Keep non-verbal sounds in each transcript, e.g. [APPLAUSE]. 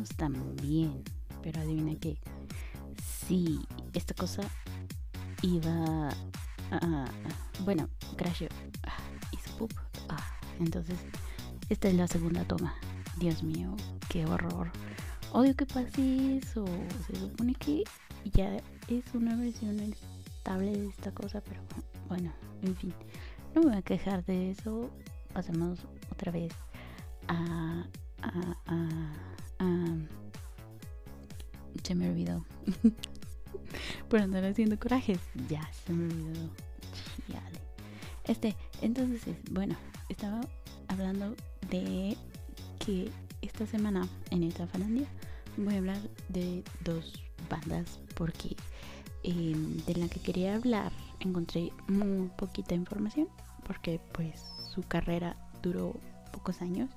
años también. Pero adivina qué. Sí, esta cosa iba a... bueno, crasheó. Ah. Ah, entonces, esta es la segunda toma. Dios mío, qué horror. Odio que pase eso. Se supone que ya es una versión estable de esta cosa, pero bueno, en fin. No me voy a quejar de eso. Pasemos otra vez a, a, a se me olvidó. [LAUGHS] Por andar haciendo corajes. Ya se me olvidó. Este, entonces, bueno, estaba hablando de que esta semana en esta Falandia voy a hablar de dos bandas porque eh, de la que quería hablar encontré muy poquita información porque pues su carrera duró pocos años.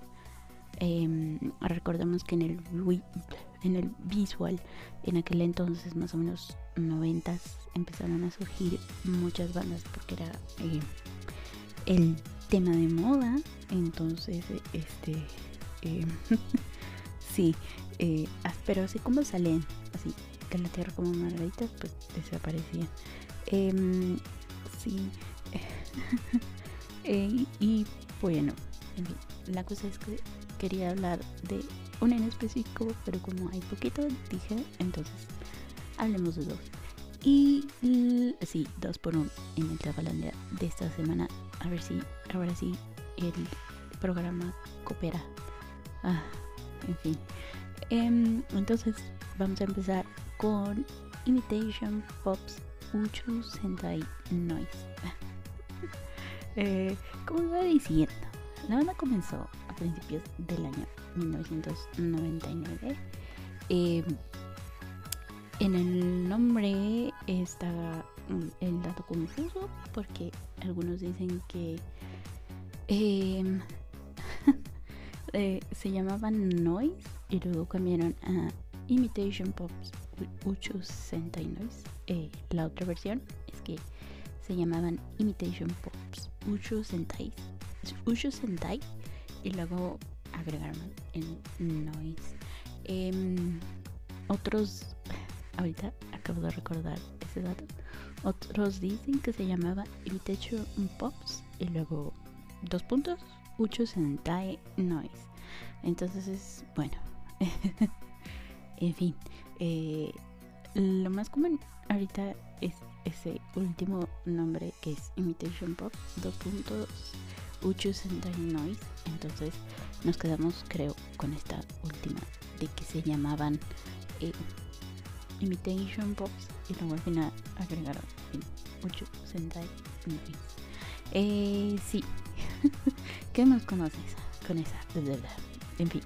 Em, recordemos que en el en el visual en aquel entonces más o menos noventas empezaron a surgir muchas bandas porque era eh, el tema de moda. Entonces este eh, [LAUGHS] sí eh, pero así como salen así que la tierra como margaritas pues desaparecían. Em, sí [LAUGHS] eh, y bueno la cosa es que quería hablar de una en específico pero como hay poquito dije entonces hablemos de dos. Y sí dos por uno en el Trabalandia de esta semana. A ver si ahora sí el programa coopera. Ah, en fin. Em, entonces vamos a empezar con Imitation Pops Uchu Sentai Noise. [LAUGHS] Eh, como iba diciendo la banda comenzó principios del año 1999 em, en el nombre está mm, el dato confuso porque algunos dicen que em, [LAUGHS] eh, se llamaban Noise y luego cambiaron a Imitation Pops 869. Eh, la otra versión es que se llamaban Imitation Pops 869 Sentai y luego agregaron el Noise. Em, otros, ahorita acabo de recordar ese dato. Otros dicen que se llamaba Imitation Pops y luego dos puntos Ucho Sentai Noise. Entonces es bueno. [LAUGHS] en fin. Eh, lo más común ahorita es ese último nombre que es Imitation Pop. Dos puntos Ucho Sentai Noise. Entonces nos quedamos creo con esta última de que se llamaban eh, Imitation Pops y luego al final agregaron Ucho Sentai Noise. Eh, sí, [LAUGHS] ¿Qué más conoces con esa? En fin.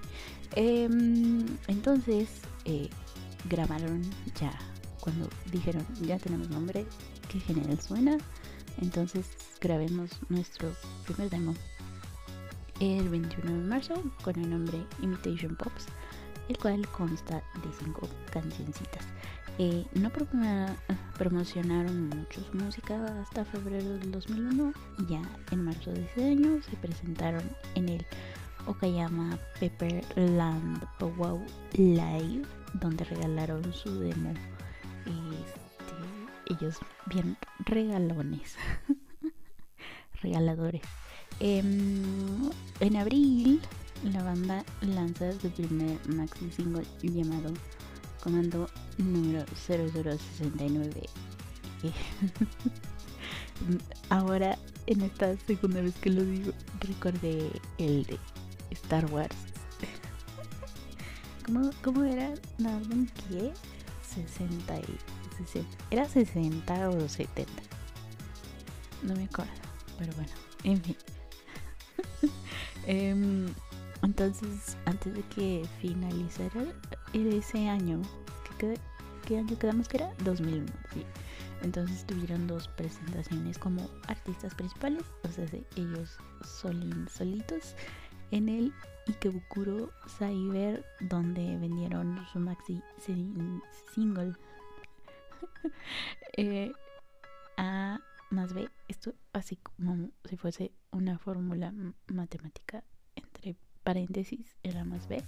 Em, entonces, eh, grabaron ya. Cuando dijeron, ya tenemos nombre, qué genial suena. Entonces, grabemos nuestro primer demo el 21 de marzo con el nombre Imitation Pops, el cual consta de cinco cancioncitas. Eh, no promocionaron mucho su música hasta febrero del 2001 y ya en marzo de ese año se presentaron en el Okayama Pepperland Powwow Live donde regalaron su demo. Este, ellos bien regalones, [LAUGHS] regaladores. Em, en abril la banda lanza su primer maxi single llamado comando número 0069. [LAUGHS] Ahora, en esta segunda vez que lo digo, recordé el de Star Wars. ¿Cómo, cómo era? No, qué? 60 y 60. ¿Era 60 o 70? No me acuerdo, pero bueno, en fin. [LAUGHS] Em, entonces, antes de que finalizara ese año, ¿qué, año quedamos que era? 2001, sí. Entonces tuvieron dos presentaciones como artistas principales, o sea, ellos solin, solitos, en el Ikebukuro Cyber, donde vendieron su maxi single [LAUGHS] eh, A más B. Esto así como si fuese una fórmula matemática entre paréntesis, era más B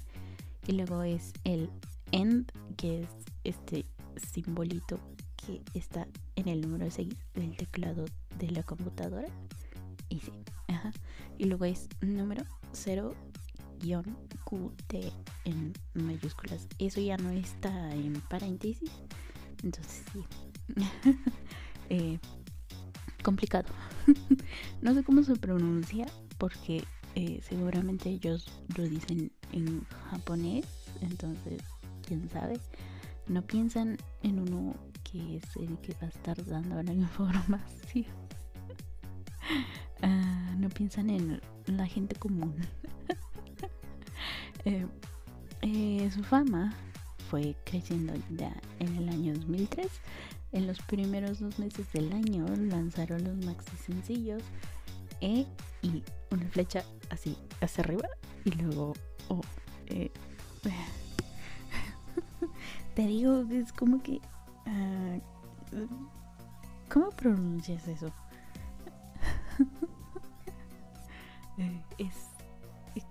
Y luego es el end, que es este simbolito que está en el número 6 del teclado de la computadora. Y sí, ajá. Y luego es número 0 QT en mayúsculas. Eso ya no está en paréntesis. Entonces sí. [LAUGHS] eh, complicado. [LAUGHS] no sé cómo se pronuncia porque eh, seguramente ellos lo dicen en japonés. Entonces, quién sabe. No piensan en uno que es el que va a estar dando la [LAUGHS] información. uh, no piensan en la gente común. [LAUGHS] eh, eh, su fama fue creciendo ya en el año 2003. En los primeros dos meses del año lanzaron los maxi sencillos E y una flecha así hacia arriba y luego O. Eh, [LAUGHS] te digo, es como que... Uh, ¿Cómo pronuncias eso? [LAUGHS] es, es,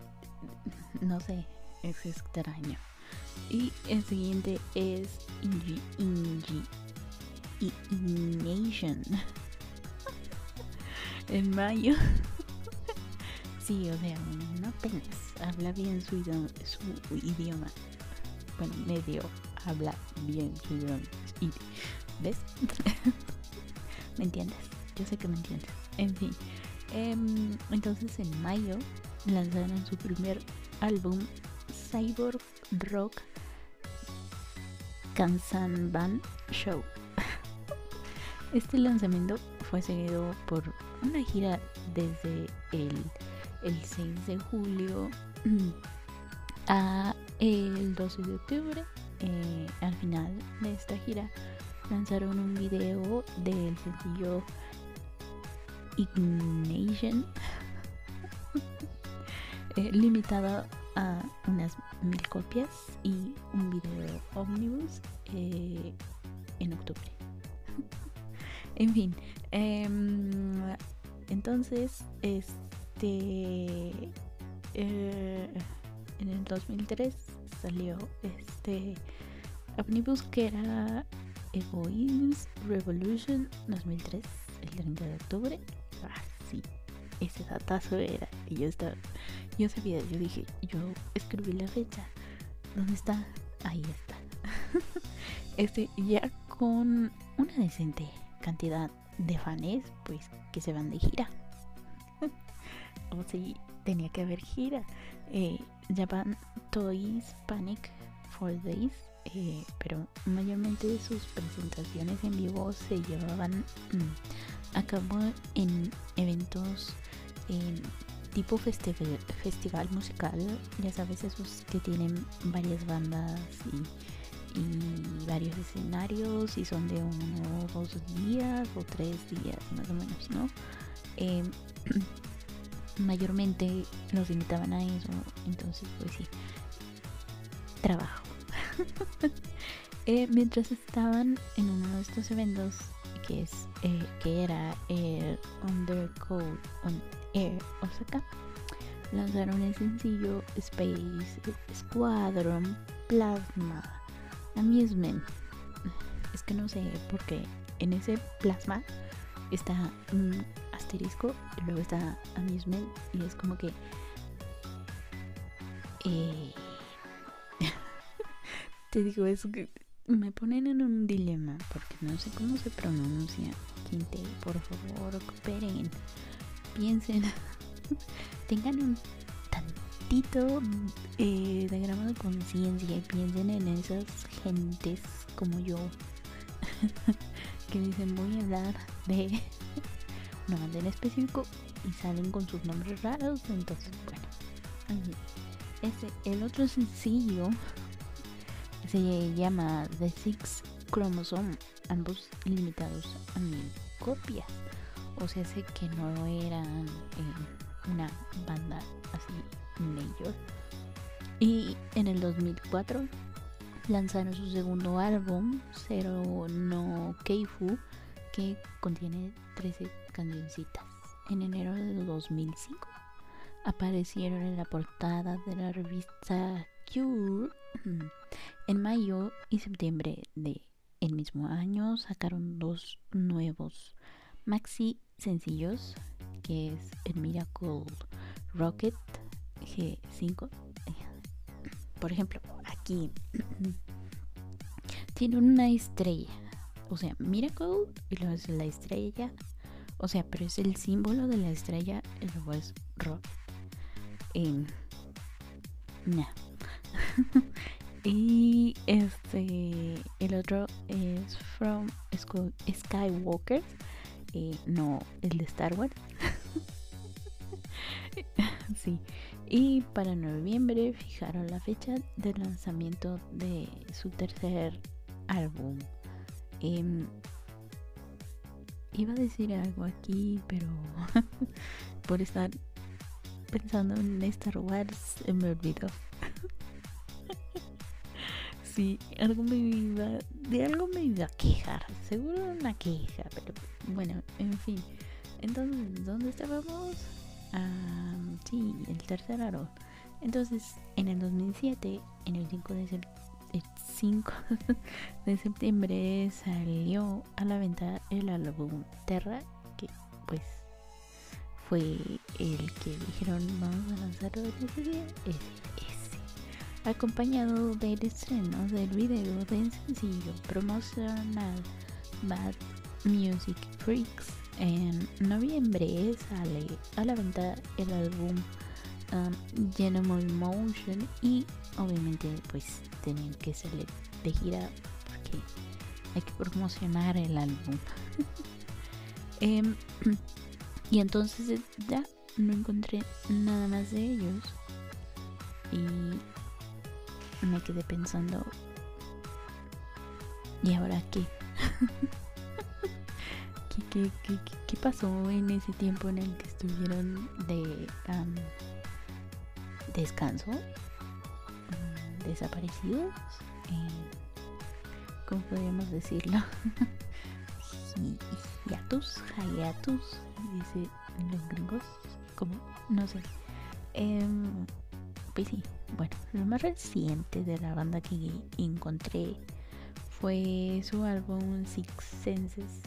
No sé, es extraño. Y el siguiente es Ingi, Nation. [LAUGHS] en mayo. [LAUGHS] sí, o sea, no apenas habla bien su idioma, su idioma. Bueno, medio habla bien su idioma. ¿Ves? [LAUGHS] ¿Me entiendes? Yo sé que me entiendes. En fin. Eh, entonces en mayo lanzaron su primer álbum Cyborg Rock Kansanban Show. Este lanzamiento fue seguido por una gira desde el, el 6 de julio [CLEARS THROAT] a el 12 de octubre. Eh, al final de esta gira lanzaron un video del sencillo Ignition [LAUGHS] eh, limitado a unas mil copias y un video omnibus eh, en octubre. En fin, eh, entonces, este, eh, en el 2003 salió este omnibus que era Egoism Revolution 2003, el 30 de octubre. Ah, sí, ese datazo era. Y yo estaba, yo sabía, yo dije, yo escribí la fecha. ¿Dónde está? Ahí está. [LAUGHS] este, ya con una decente cantidad de fans, pues que se van de gira. [LAUGHS] o si tenía que haber gira. Eh, Japan Toys Panic for Days. Eh, pero mayormente sus presentaciones en vivo se llevaban mm, a cabo en eventos tipo festival, festival musical, ya sabes, esos que tienen varias bandas y, varios escenarios y son de uno o dos días o tres días más o menos, ¿no? Eh, [CLEARS THROAT] mayormente los invitaban a eso, entonces pues sí, trabajo. [LAUGHS] eh, mientras estaban en uno de estos eventos que es eh, que era el Undercode on Air Osaka lanzaron el sencillo Space Squadron Plasma Amusement es que no sé porque en ese plasma está un asterisco luego está Amusement y es como que eh, [LAUGHS] te digo es que me ponen en un dilema porque no sé cómo se pronuncia. Quinte, por favor, cooperen, piensen, [LAUGHS] tengan un tantito eh, de gramo de conciencia y piensen en esas gentes como yo [LAUGHS] que dicen voy a hablar de una banda en específico y salen con sus nombres raros. Entonces, bueno, ese, el otro sencillo se llama The Six Chromosome, ambos limitados a mil copias. O sea, sé que no eran eh, una banda así Y en el 2004 lanzaron su segundo álbum, Zero no Keifu, que contiene 13 cancioncitas. En enero de 2005 aparecieron en la portada de la revista Cure en mayo y septiembre de el mismo año sacaron dos nuevos maxi sencillos que es el Miracle Rocket G5 por ejemplo aquí tiene una estrella o sea Miracle y luego es la estrella o sea pero es el símbolo de la estrella y luego es Rocket eh, [LAUGHS] y este, el otro es From Skywalker, eh, no el de Star Wars. [LAUGHS] sí. Y para noviembre fijaron la fecha de lanzamiento de su tercer álbum. Em, iba a decir algo aquí, pero [LAUGHS] por estar pensando en Star Wars me olvidó. [LAUGHS] sí, algo me iba, de algo me iba a quejar, seguro una queja, pero bueno, en fin. Entonces, ¿dónde estábamos? Ah, sí, el tercer aro. Entonces, en el 2007, en el 5 de, el 5 [LAUGHS] de septiembre salió a la venta el álbum Terra, que pues fue el que dijeron vamos a lanzarlo en ese día, ese, acompañado del estreno del video del sencillo promocional Bad Music Freaks. En noviembre sale a la venta el álbum um, Motion y obviamente pues tenían que salir de gira porque hay que promocionar el álbum. [LAUGHS] eh, y entonces eh, ya no encontré nada más de ellos. Y me quedé pensando, ¿y ahora qué? [LAUGHS] ¿Qué, pasó en ese tiempo en el que estuvieron de descanso? Mm, ¿Desaparecidos? Eh, ¿Cómo podríamos decirlo? [LAUGHS] hiatus, hiatus, dice los gringos, como no sé. Em, pues sí, bueno, lo más reciente de la banda que encontré fue su álbum Six Senses,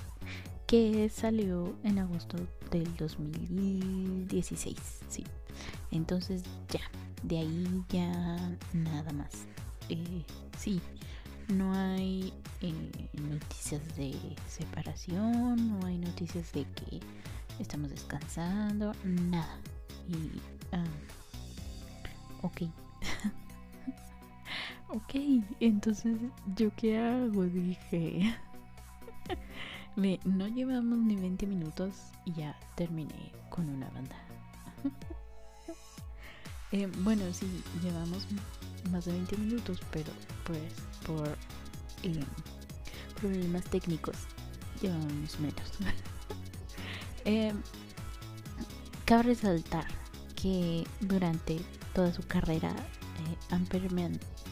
que salió en agosto del 2016, sí. Entonces ya, de ahí ya nada más. Eh, sí, no hay eh, noticias de separación, no hay noticias de que estamos descansando, nada. Y, ah, ok. [LAUGHS] ok, entonces, ¿yo qué hago? Dije. No llevamos ni 20 minutos y ya terminé con una banda. [LAUGHS] Eh, bueno, sí, llevamos más de 20 minutos, pero pues por eh, problemas técnicos llevamos menos. [LAUGHS] eh, cabe resaltar que durante toda su carrera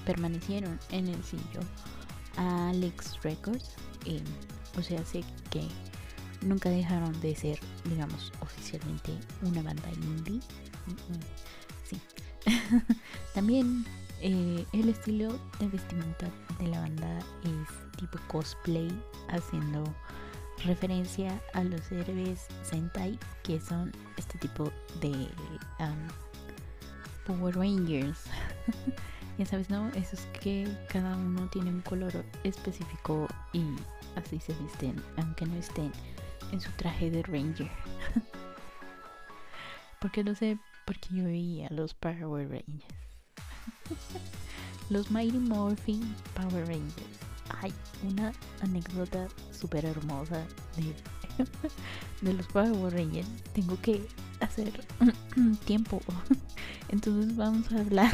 permanecieron en el sello Alex Records. O sea, que nunca dejaron de ser, digamos, oficialmente una banda indie. Sí. [LAUGHS] También eh, el estilo de vestimenta de la banda es tipo cosplay, haciendo referencia a los héroes Sentai, que son este tipo de Power Rangers. [LAUGHS] ya sabes, ¿no? Eso es que cada uno tiene un color específico y así se visten, aunque no estén en su traje de Ranger. [LAUGHS] porque lo sé, porque yo veía los Power Rangers. [LAUGHS] Los Mighty Morphin Power Rangers. Hay una anécdota súper hermosa de, [LAUGHS] de los Power Rangers. Tengo que hacer [CLEARS THROAT] tiempo. Entonces vamos a hablar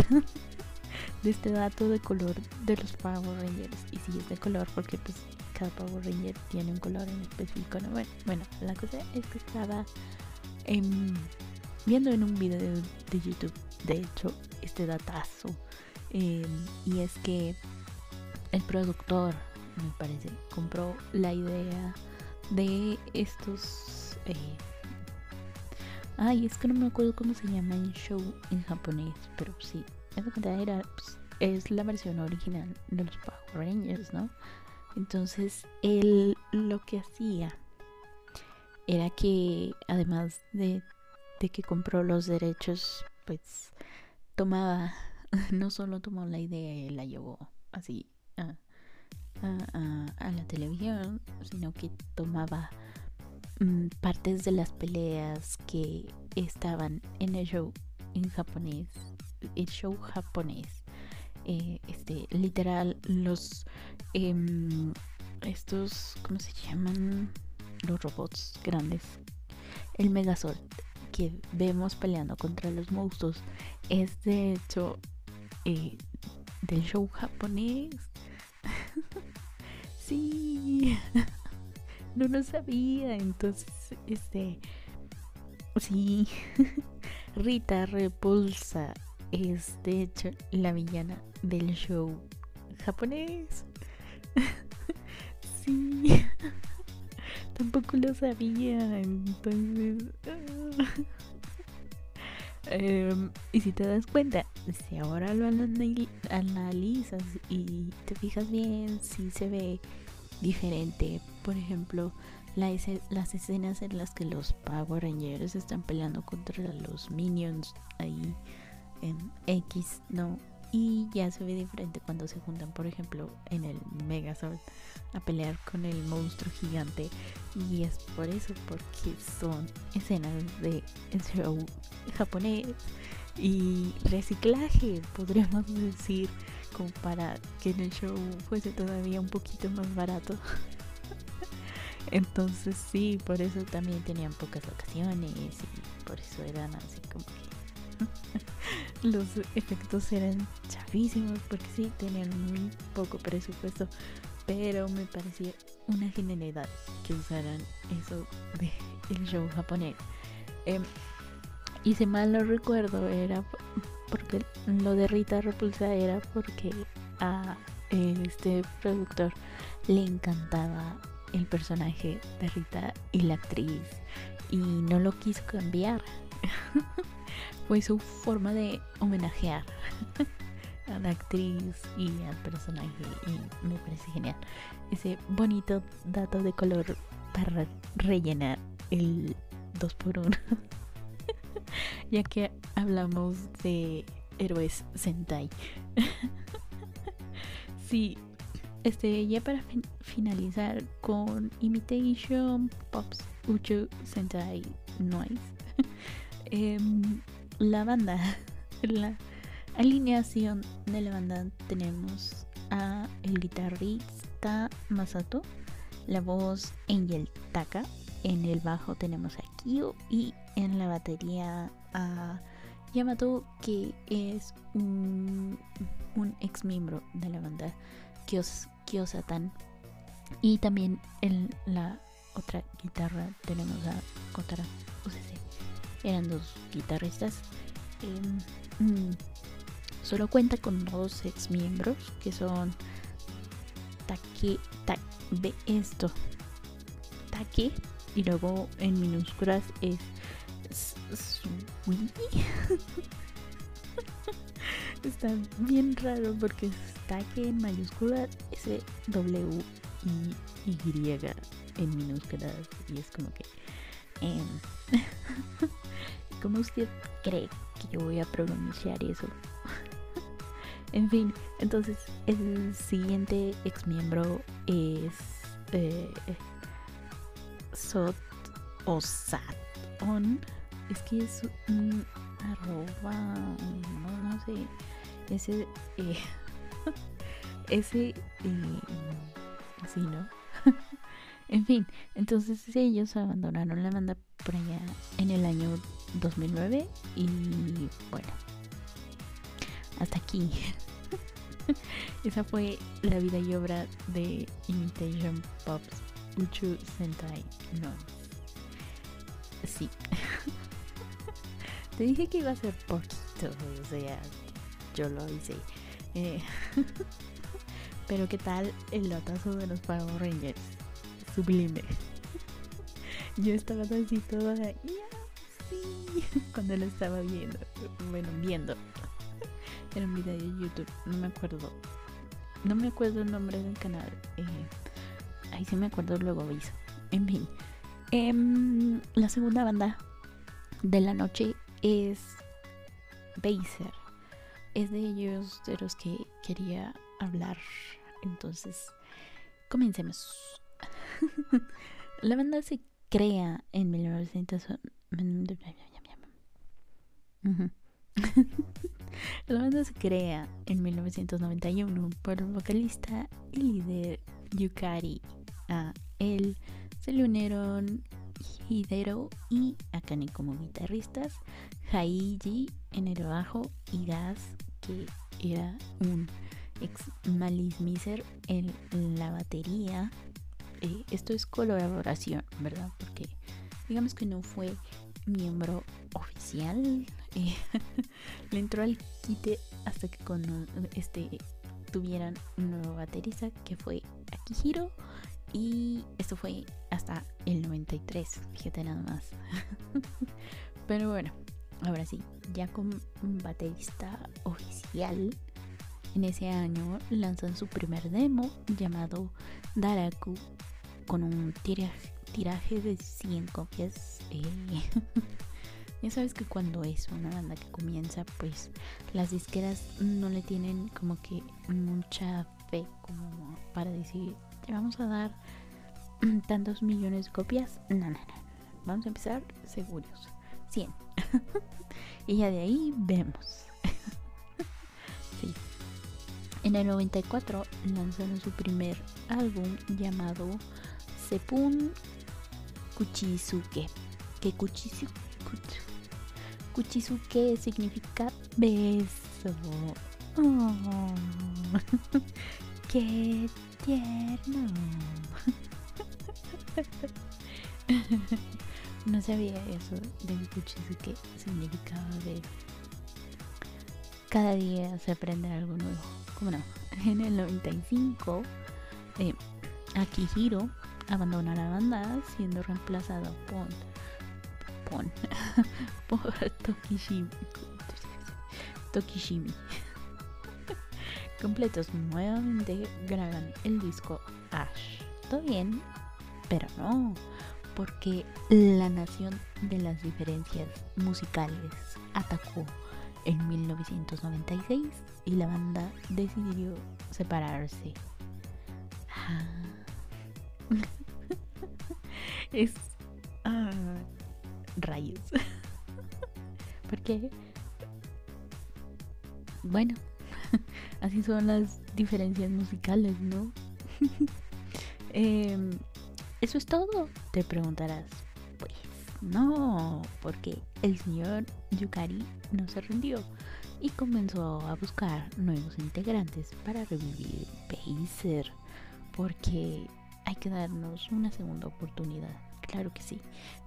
de este dato de color de los Power Rangers. Y si es de color, porque pues cada Power Ranger tiene un color en específico. ¿no? Bueno, bueno, la cosa es que estaba viendo en un video de YouTube, de hecho, este datazo. Em, y es que el productor, me parece, compró la idea de estos... Eh, ay, es que no me acuerdo cómo se llama el show en japonés, pero sí, era pues, es la versión original de los Power Rangers, ¿no? Entonces, él lo que hacía era que, además de, de que compró los derechos, pues tomaba, [LAUGHS] no solo tomó la idea y la llevó así a, la televisión, sino que tomaba mm, partes de las peleas que estaban en el show en japonés, el show japonés. Eh, este, literal, los em, estos, ¿cómo se llaman? Los robots grandes. El Megazord que vemos peleando contra los monstruos es de hecho eh, del show japonés. [LAUGHS] sí, [LAUGHS] no lo sabía. Entonces, este, sí, [LAUGHS] Rita Repulsa es de hecho la villana del show japonés. [LAUGHS] sí, [LAUGHS] tampoco lo sabía. Entonces, [LAUGHS] Em, y si te das cuenta, si ahora lo analizas y te fijas bien, si se ve diferente. Por ejemplo, las escenas en las que los Power Rangers están peleando contra los Minions ahí en X, ¿no? y ya se ve diferente cuando se juntan, por ejemplo, en el Megazord a pelear con el monstruo gigante. Y es por eso, porque son escenas de show japonés y reciclaje, podríamos decir, como para que el show fuese todavía un poquito más barato. [LAUGHS] Entonces sí, por eso también tenían pocas ocasiones y por eso eran así como que [LAUGHS] los efectos eran chafísimos porque sí, tenían muy poco presupuesto, pero me parecía una genialidad que usaran eso de [LAUGHS] show japonés. Eh, y si mal no recuerdo, era porque lo de Rita Repulsa era porque a este productor le encantaba el personaje de Rita y la actriz y no lo quiso cambiar. [LAUGHS] fue su forma de homenajear [LAUGHS] a la actriz y al personaje y me parece genial. Ese bonito dato de color para rellenar el 2x1. [LAUGHS] ya que hablamos de héroes Sentai. [LAUGHS] sí, este, ya para finalizar con Imitation Pops Uchu Sentai Noise. Em, la banda, [LAUGHS] la alineación de la banda tenemos a el guitarrista Masato, la voz Angel Taka, en el bajo tenemos a Kyo y en la batería a Yamato que es un, ex miembro de la banda Kyos, Kyosatan y también en la otra guitarra tenemos a Kotara eran dos guitarristas. Em, mm, solo cuenta con dos ex miembros que son Take, ta, ve esto, Take y luego en minúsculas es [LAUGHS] Está bien raro porque Take en mayúsculas S W I Y en minúsculas y es como que em, [LAUGHS] ¿Cómo usted cree que yo voy a pronunciar eso? [LAUGHS] en fin, entonces el siguiente ex miembro es eh, Sot o Saton. Es que es un arroba, no, no sé, ese, eh, [LAUGHS] ese, eh, así, ¿no? [LAUGHS] en fin, entonces ellos abandonaron la banda por allá en el año 2009 y bueno, hasta aquí. [LAUGHS] Esa fue la vida y obra de Imitation Pops Uchu Sentai no. Sí. [LAUGHS] Te dije que iba a ser poquito, o sea, yo lo hice. Eh, [LAUGHS] pero qué tal el lotazo de los Power Rangers. Sublime. Yo estaba así toda [LAUGHS] cuando lo estaba viendo. Bueno, viendo. [LAUGHS] Era un video de YouTube, no me acuerdo. No me acuerdo el nombre del canal. Eh, ahí sí me acuerdo, luego aviso. En fin. Em, la segunda banda de la noche es Baser. Es de ellos de los que quería hablar. Entonces, comencemos. [LAUGHS] la banda se crea en 1900. La [LAUGHS] banda se crea en 1991 por el vocalista y líder Yukari. A él se le unieron Hidero y Akane como guitarristas, Haiji en el bajo y Gas, que era un ex Malice Miser en la batería. Eh, esto es colaboración, ¿verdad? Porque digamos que no fue miembro oficial. [LAUGHS] Le entró al quite hasta que con este tuvieran un nuevo baterista que fue Akihiro. Y esto fue hasta el 93, fíjate nada más. [LAUGHS] Pero bueno, ahora sí, ya con baterista oficial, en ese año lanzan su primer demo llamado Daraku con un tiraje, tiraje de 100 copias. Eh, [LAUGHS] ya sabes que cuando es una banda que comienza, pues las disqueras no le tienen como que mucha fe como para decir, te vamos a dar [CLEARS THROAT] tantos millones de copias. No, no, no. Vamos a empezar seguros. 100. [LAUGHS] y ya de ahí vemos. [LAUGHS] sí. En el 94 lanzaron su primer álbum llamado Sepun Kuchisuke. Que Kuchisuke, Kuchisuke significa beso. Oh, [LAUGHS] qué tierno. [LAUGHS] no sabía eso de Kuchisuke significaba beso. Cada día se aprende algo nuevo. ¿Cómo no? [LAUGHS] En el 95, eh, Akihiro abandona la banda siendo reemplazado por, [LAUGHS] por, Tokishimi. Tokishimi. [LAUGHS] Completos nuevamente graban el disco Ash. Todo bien, pero no, porque la nación de las diferencias musicales atacó en 1996 y la banda decidió separarse. Ah. [LAUGHS] es rayos. [LAUGHS] Porque, bueno, [LAUGHS] así son las diferencias musicales, ¿no? [LAUGHS] Em, ¿Eso es todo? Te preguntarás. Pues no, porque el señor Yukari no se rindió y comenzó a buscar nuevos integrantes para revivir Pacer. Porque hay que darnos una segunda oportunidad. Claro que sí.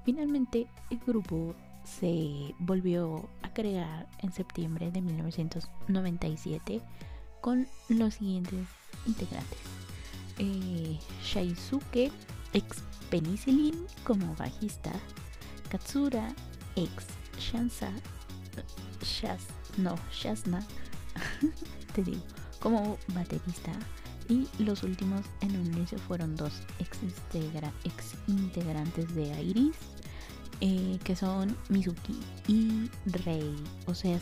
Finalmente el grupo se volvió a crear en septiembre de 1997 con los siguientes integrantes. Eh, Shaisuke, ex Penicillin como bajista, Katsura, ex Shansa, Shaz, no, Shazna, [LAUGHS] te digo, como baterista, y los últimos en unirse fueron dos ex, integrantes de Iris, eh, que son Mizuki y Rei. O sea,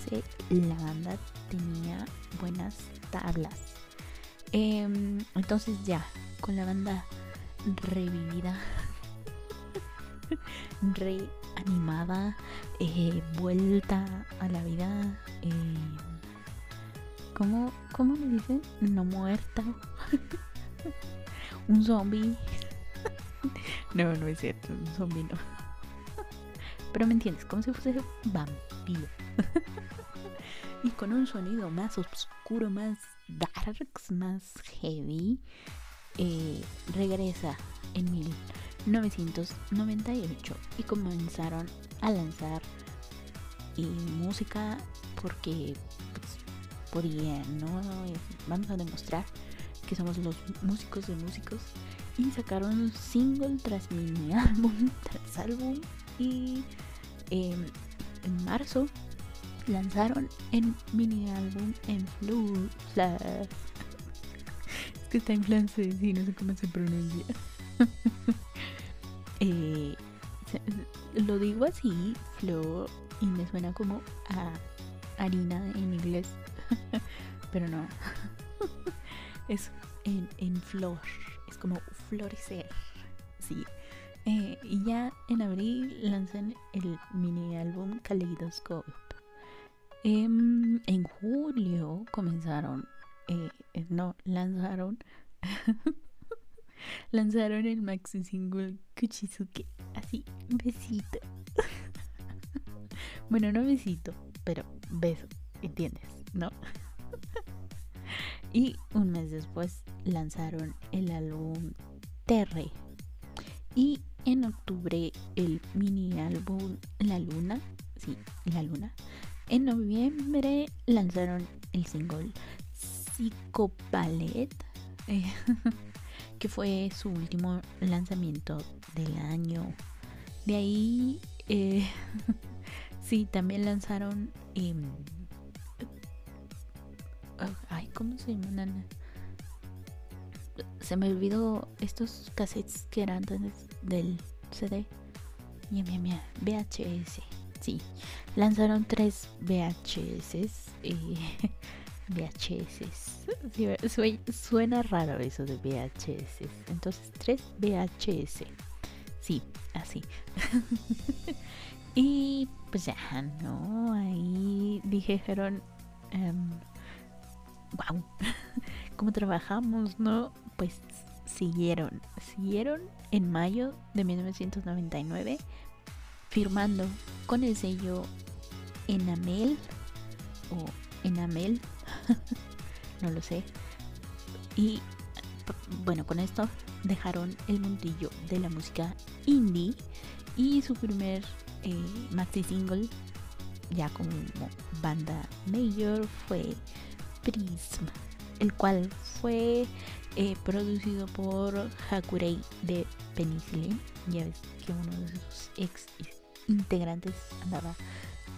la banda tenía buenas tablas. Em, entonces ya, con la banda revivida, [LAUGHS] reanimada, eh, vuelta a la vida. Eh, ¿Cómo, ¿Cómo le dicen? No muerta. un zombie. no, no es cierto, un zombie no. Pero me entiendes, como si fuese vampiro. y con un sonido más oscuro, más darks, más heavy, eh, regresa en 1998 y comenzaron a lanzar y música porque ¿no? Vamos a demostrar que somos los músicos de músicos. Y sacaron single tras mini [LAUGHS] álbum, tras álbum. Y em, en marzo lanzaron el mini álbum en Flu. Es que está en francés y no sé cómo se pronuncia. [LAUGHS] Eh, lo digo así, Flo, y me suena como a harina en inglés. [LAUGHS] Pero no. [LAUGHS] es en, flor. Es como florecer. Sí. Eh, y ya en abril lanzan el mini álbum Kaleidoscope. Em, en julio comenzaron, eh, no, lanzaron, [LAUGHS] lanzaron el maxi single Kuchizuke. Así, besito. bueno, no besito, pero beso, ¿entiendes? ¿No? y un mes después lanzaron el álbum Terre. Y en octubre el mini álbum La Luna, sí, La Luna. En noviembre lanzaron el single Psicopalet, [LAUGHS] que fue su último lanzamiento del año. De ahí, eh, [LAUGHS] sí, también lanzaron... Em, ¿cómo se llama? Se me olvidó estos cassettes que eran del CD. Mia, mia. VHS. Sí. Lanzaron tres VHS. Eh, VHS. suena raro eso de VHS. Entonces, tres VHS. Sí, así. [LAUGHS] y pues ya, ¿no? Ahí dijeron. Wow. [LAUGHS] ¿Cómo trabajamos, no? Pues siguieron, siguieron en mayo de 1999 firmando con el sello Enamel o Enamel, [LAUGHS] no lo sé. Y bueno, con esto dejaron el mundillo de la música indie y su primer eh, maxi single ya como banda mayor fue Prism, el cual fue eh, producido por Hakurei de Penicillin. Ya ves que uno de sus ex integrantes andaba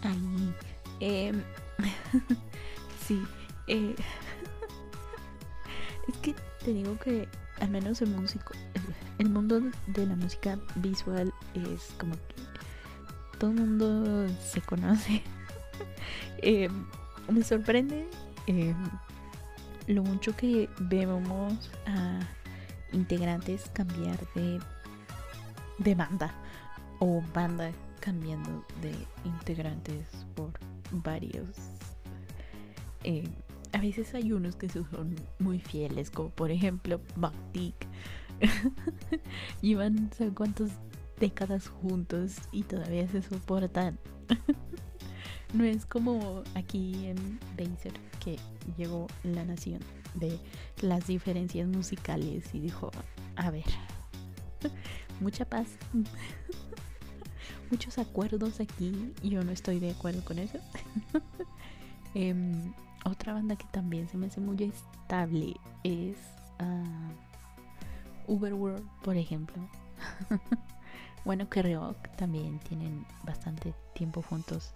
ahí. Em, [LAUGHS] sí. Eh, [LAUGHS] es que te digo que al menos el músico, el mundo de la música visual es como que todo el mundo se conoce. [LAUGHS] Em, me sorprende em, lo mucho que vemos a integrantes cambiar de, banda o banda cambiando de integrantes por varios. Eh, a veces hay unos que son muy fieles, como por ejemplo Bactic. [LAUGHS] Llevan no cuántas décadas juntos y todavía se soportan. [LAUGHS] no es como aquí en Baser que llegó la nación de las diferencias musicales y dijo, a ver, [LAUGHS] mucha paz, [LAUGHS] muchos acuerdos aquí, yo no estoy de acuerdo con eso. [LAUGHS] Em, otra banda que también se me hace muy estable es uh, Uberworld, por ejemplo. bueno, que Rock también tienen bastante tiempo juntos.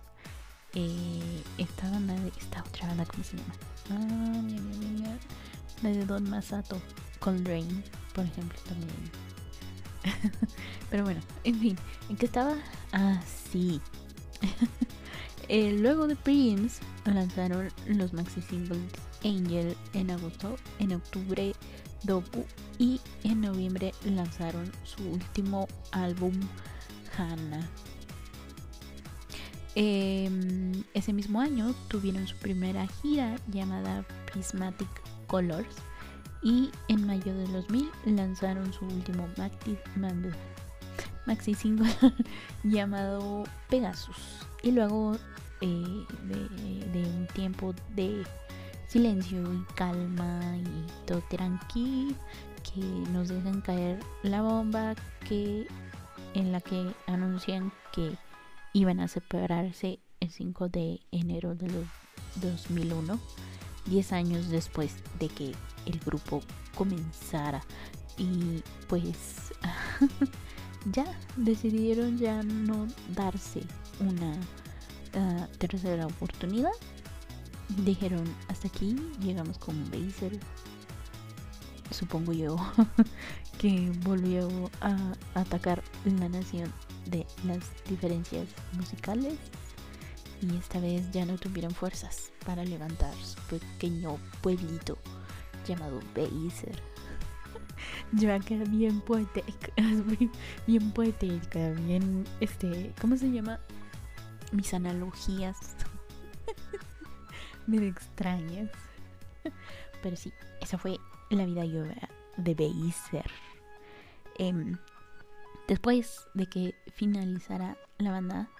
Eh, esta banda, esta otra banda, ¿cómo se llama? Ah, mira, mira. La de Don Masato, Coldrain, por ejemplo, también. [LAUGHS] Pero bueno, en fin, ¿en qué estaba? Ah, sí. [LAUGHS] eh, luego de Prince lanzaron los maxi singles Angel en agosto, en octubre Doku y en noviembre lanzaron su último álbum Hannah Em, ese mismo año tuvieron su primera gira llamada Prismatic Colors y en mayo de 2000 lanzaron su último maxi, maxi single [LAUGHS] llamado Pegasus. Y luego eh, de, un tiempo de silencio y calma y todo tranquilo que nos dejan caer la bomba que en la que anuncian que iban a separarse el 5 de enero de 2001, 10 años después de que el grupo comenzara. Y pues [LAUGHS] ya decidieron ya no darse una esta tercera oportunidad dijeron hasta aquí llegamos con Baser supongo yo [LAUGHS] que volvió a atacar la nación de las diferencias musicales y esta vez ya no tuvieron fuerzas para levantar su pequeño pueblito llamado Baser ya que bien poética, [LAUGHS] bien poética, bien, este, ¿cómo se llama? Mis analogías, [LAUGHS] Me extrañas. [LAUGHS] Pero sí, esa fue la vida de Beiser. Em, después de que finalizara la banda,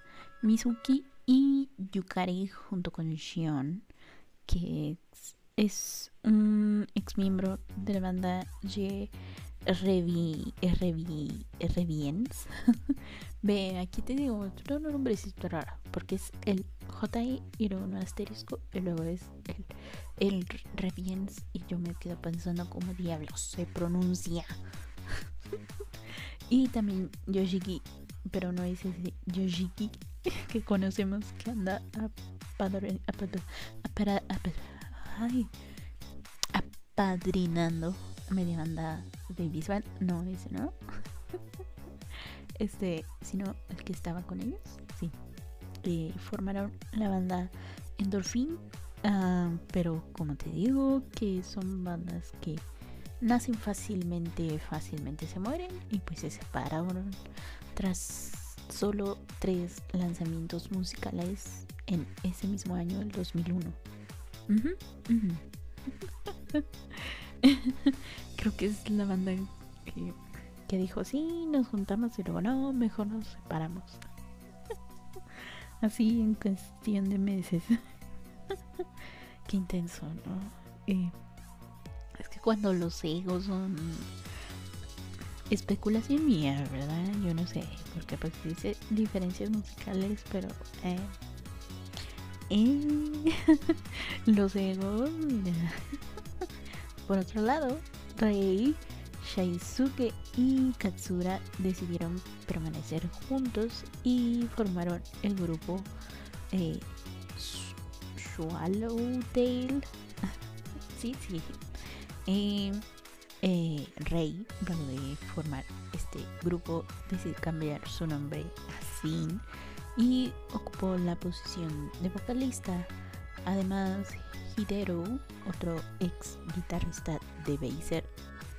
Mizuki y Yukari junto con Shion, que es un ex miembro de la banda J Revi, Revi, Reviens. [LAUGHS] Ve, aquí te digo, otro nombre es raro, porque es el J y un asterisco y luego es el, el Reviens y yo me quedo pensando cómo diablos se pronuncia. [LAUGHS] y también Yoshiki, pero no es ese Yoshiki [LAUGHS] que conocemos que anda a, apadrinando media banda de visual, no ese, ¿no? [LAUGHS] este, sino el que estaba con ellos, sí. Y formaron la banda Endorphin, ah, pero como te digo, que son bandas que nacen fácilmente, fácilmente se mueren y pues se separaron tras solo tres lanzamientos musicales en ese mismo año, el 2001. [LAUGHS] Creo que es la banda que, que dijo, sí, nos juntamos y luego no, mejor nos separamos. [LAUGHS] Así en cuestión de meses. [LAUGHS] Qué intenso, ¿no? que cuando los egos son especulación mía, ¿verdad? Yo no sé, porque pues dice diferencias musicales, pero eh, eh [LAUGHS] los egos. Por otro lado, Rei, Shaisuke y Katsura decidieron permanecer juntos y formaron el grupo eh, Swallowtail. [LAUGHS] sí, sí. Eh, Rey, luego de formar este grupo, decidió cambiar su nombre a Sin y ocupó la posición de vocalista. Además, Hidero, otro ex guitarrista de Baser,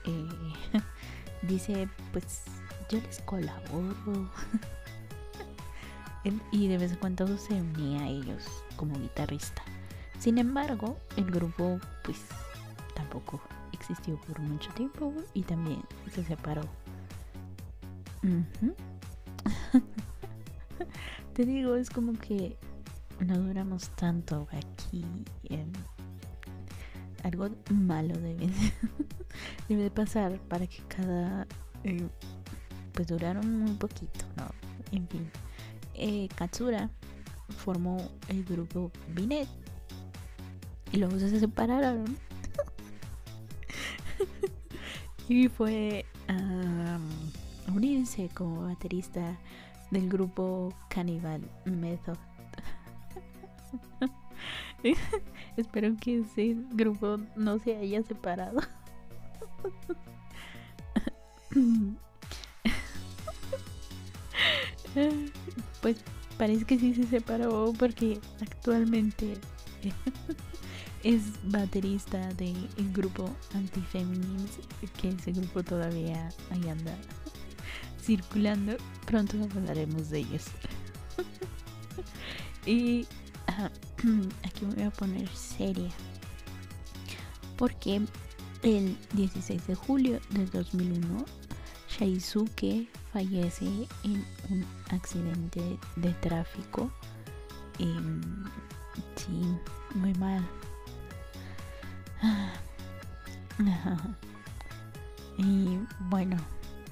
eh, [LAUGHS] dice, pues yo les colaboro. [LAUGHS] y de vez en cuando se unía a ellos como guitarrista. Sin embargo, el grupo pues tampoco existió por mucho tiempo y también se separó. [LAUGHS] Te digo, es como que no duramos tanto aquí. algo malo debe, [LAUGHS] debe de pasar para que cada... Eh, pues duraron muy poquito, ¿no? En fin. Eh, Katsura formó el grupo Binet y luego se separaron. Y fue a unirse como baterista del grupo Cannibal Method. [LAUGHS] Espero que ese grupo no se haya separado. [LAUGHS] pues parece que sí se separó porque actualmente [LAUGHS] es baterista del grupo Antifeminines, que ese grupo todavía ahí anda [LAUGHS] circulando. Pronto hablaremos de ellos. [LAUGHS] y [CLEARS THROAT] aquí me voy a poner seria. Porque el 16 de julio del 2001, Shaisuke fallece en un accidente de tráfico. Em, sí, muy mal. [LAUGHS] Y bueno,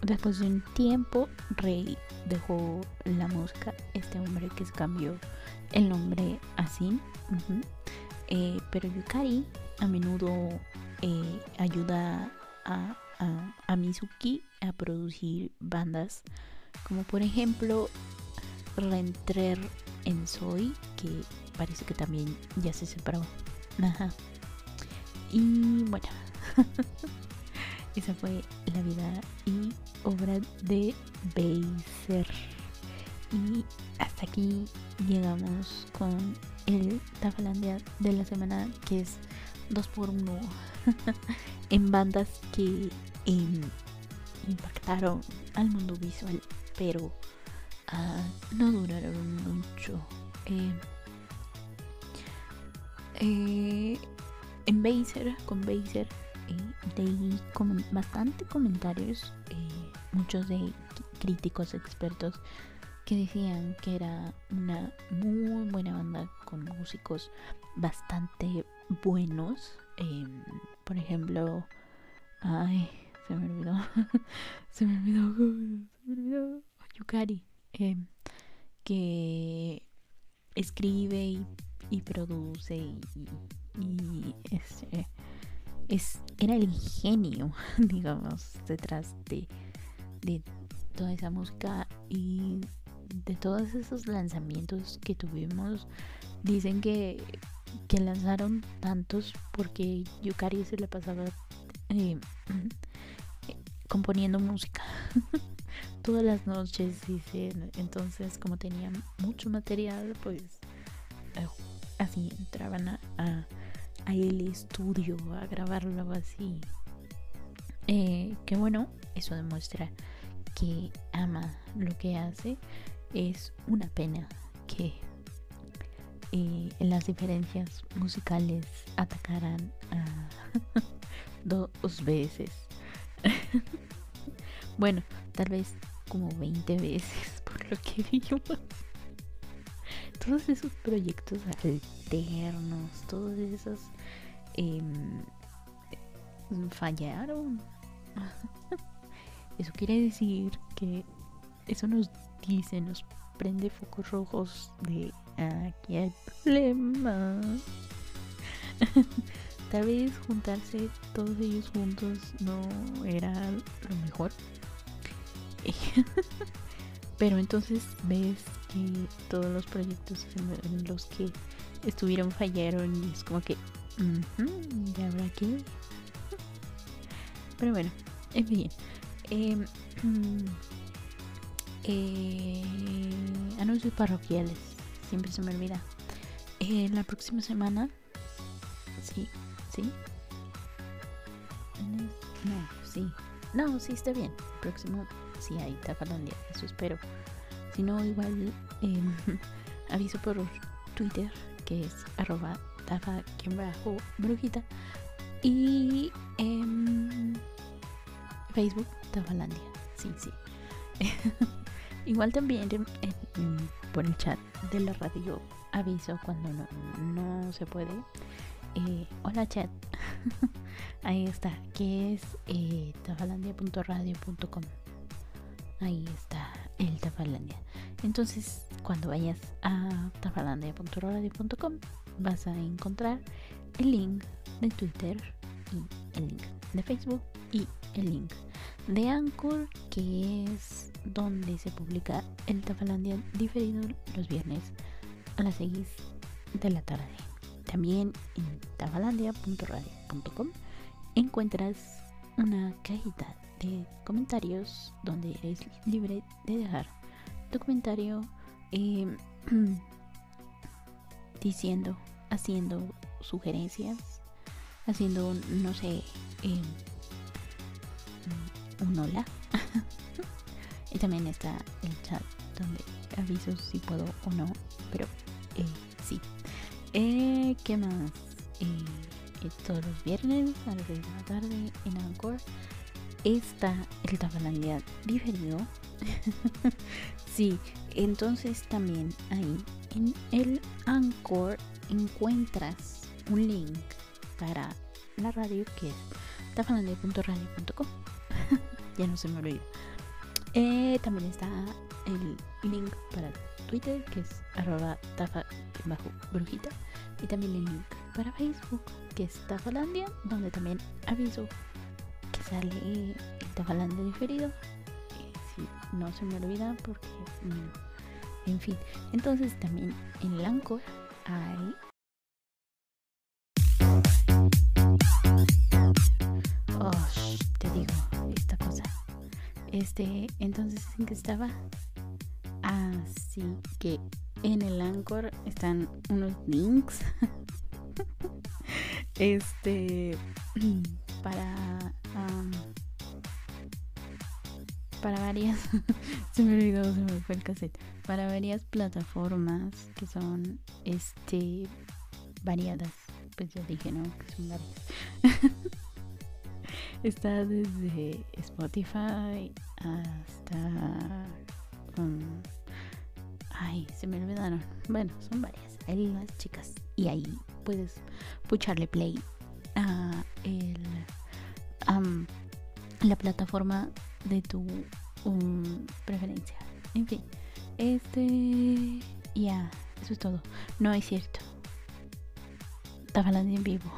después de un tiempo, Rey dejó la música. Este hombre que se cambió el nombre así. Eh, pero Yukari a menudo eh, ayuda a, a, Mizuki a producir bandas como por ejemplo Rentrer en Soy, que parece que también ya se separó. Ajá. Y bueno, [LAUGHS] esa fue la vida y obra de Beiser. Y hasta aquí llegamos con el Tafalandia de la semana, que es 2x1 [LAUGHS] en bandas que em, impactaron al mundo visual, pero ah, no duraron mucho. Em, eh, en Baser, con Baser, eh, leí bastante comentarios, eh, muchos de críticos expertos que decían que era una muy buena banda con músicos bastante buenos. Em, por ejemplo, ay, se me olvidó, [LAUGHS] se me olvidó, se me olvidó, Yukari, em, que escribe y, produce y, este, es, era el genio, [LAUGHS] digamos, detrás de, de toda esa música y de todos esos lanzamientos que tuvimos. Dicen que, que lanzaron tantos porque Yukari se le pasaba eh, [CLEARS THROAT] componiendo música [LAUGHS] todas las noches, dicen. Entonces, como tenían mucho material, pues eh, así entraban a, el estudio a grabarlo así. Eh, que bueno, eso demuestra que ama lo que hace. Es una pena que eh, las diferencias musicales atacaran a [LAUGHS] dos veces. [LAUGHS] bueno, tal vez como 20 veces [LAUGHS] por lo que vimos. Todos esos proyectos alternos, todos esos em, fallaron. Eso quiere decir que eso nos dice, nos prende focos rojos de aquí hay problemas. Tal vez juntarse todos ellos juntos no era lo mejor. Pero entonces ves que todos los proyectos en los que estuvieron fallaron y es como que, ¿ya habrá que? Pero bueno, en fin. Em, eh, anuncios parroquiales. Siempre se me olvida. Eh, la próxima semana. Sí, sí. No, sí. No, sí está bien. próximo, sí, hay Tafalandia. Eso espero. Si no, igual em, [LAUGHS] aviso por Twitter, que es arroba tafa brujita. Y en Facebook, Tafalandia. Sí, sí. [LAUGHS] Igual también por el chat de la radio aviso cuando no, se puede. Eh, hola chat. [LAUGHS] Ahí está, que es eh, tafalandia.radio.com. Ahí está el Tafalandia. Entonces, cuando vayas a tafalandia.radio.com vas a encontrar el link de Twitter y el link de Facebook y el link de Anchor, que es donde se publica el Tafalandia diferido los viernes a las 6 de la tarde. También en tafalandia.radio.com encuentras una cajita de comentarios donde eres libre de dejar tu comentario eh, [CLEARS THROAT] diciendo, haciendo sugerencias, haciendo, no sé, eh, un hola. [LAUGHS] y también está el chat donde aviso si puedo o no, pero eh, sí. Eh, ¿Qué más? Eh, todos los viernes a las 6 de la tarde en Anchor está el Tafalandia diferido. [LAUGHS] sí, entonces también ahí en el Anchor encuentras un link para la radio que es tafalandia.radio.com [LAUGHS] ya no se me olvida. Eh, también está el link para Twitter, que es arroba tafa brujita. Y también el link para Facebook, que es Tafalandia, donde también aviso sale el Tafalandia diferido. no se me olvida, porque En fin, entonces también en el Anchor hay Oh, te digo esta cosa. Este, entonces en que estaba. Así que en el Anchor están unos links. [LAUGHS] este [CLEARS THROAT] para para varias [LAUGHS] se me olvidó se me fue el cassette. Para varias plataformas que son este variadas. Pues ya dije no que son varias. [LAUGHS] Está desde Spotify hasta um, ay se me olvidaron. Bueno son varias. Hay las chicas. Y ahí puedes pucharle play a el, la plataforma de tu um, preferencia. En fin, este. Ya, eso es todo. No es cierto. Estaba hablando en vivo.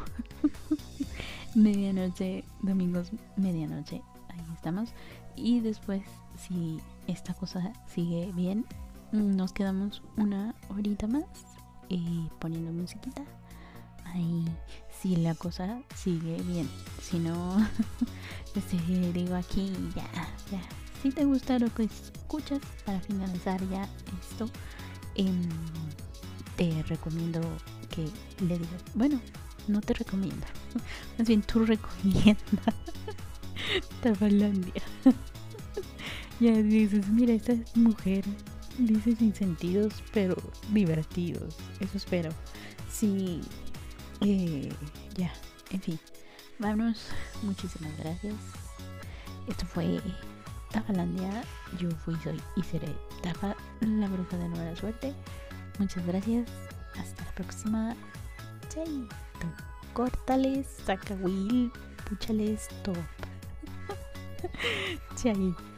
[LAUGHS] medianoche, domingos, medianoche. Ahí estamos. Y después, si esta cosa sigue bien, nos quedamos una horita más y poniendo musiquita. Ahí, si la cosa sigue bien. Si no, [LAUGHS] este, digo aquí ya, ya. Si te gusta lo que escuchas, para finalizar ya esto, em, te recomiendo que le digas, bueno, no te recomiendo, [LAUGHS] más bien tú recomiendas [LAUGHS] Tafalandia. ya dices, mira, esta mujer dice sin sentidos, pero divertidos. Eso espero. Sí, eh, ya, en fin. Vámonos. Muchísimas gracias. Esto fue Tafalandia. Yo fui, soy y seré Tafa, la bruja de nueva suerte. Muchas gracias. Hasta la próxima. Chaito. Córtales, saca Will, púchales top. [LAUGHS] Chaito.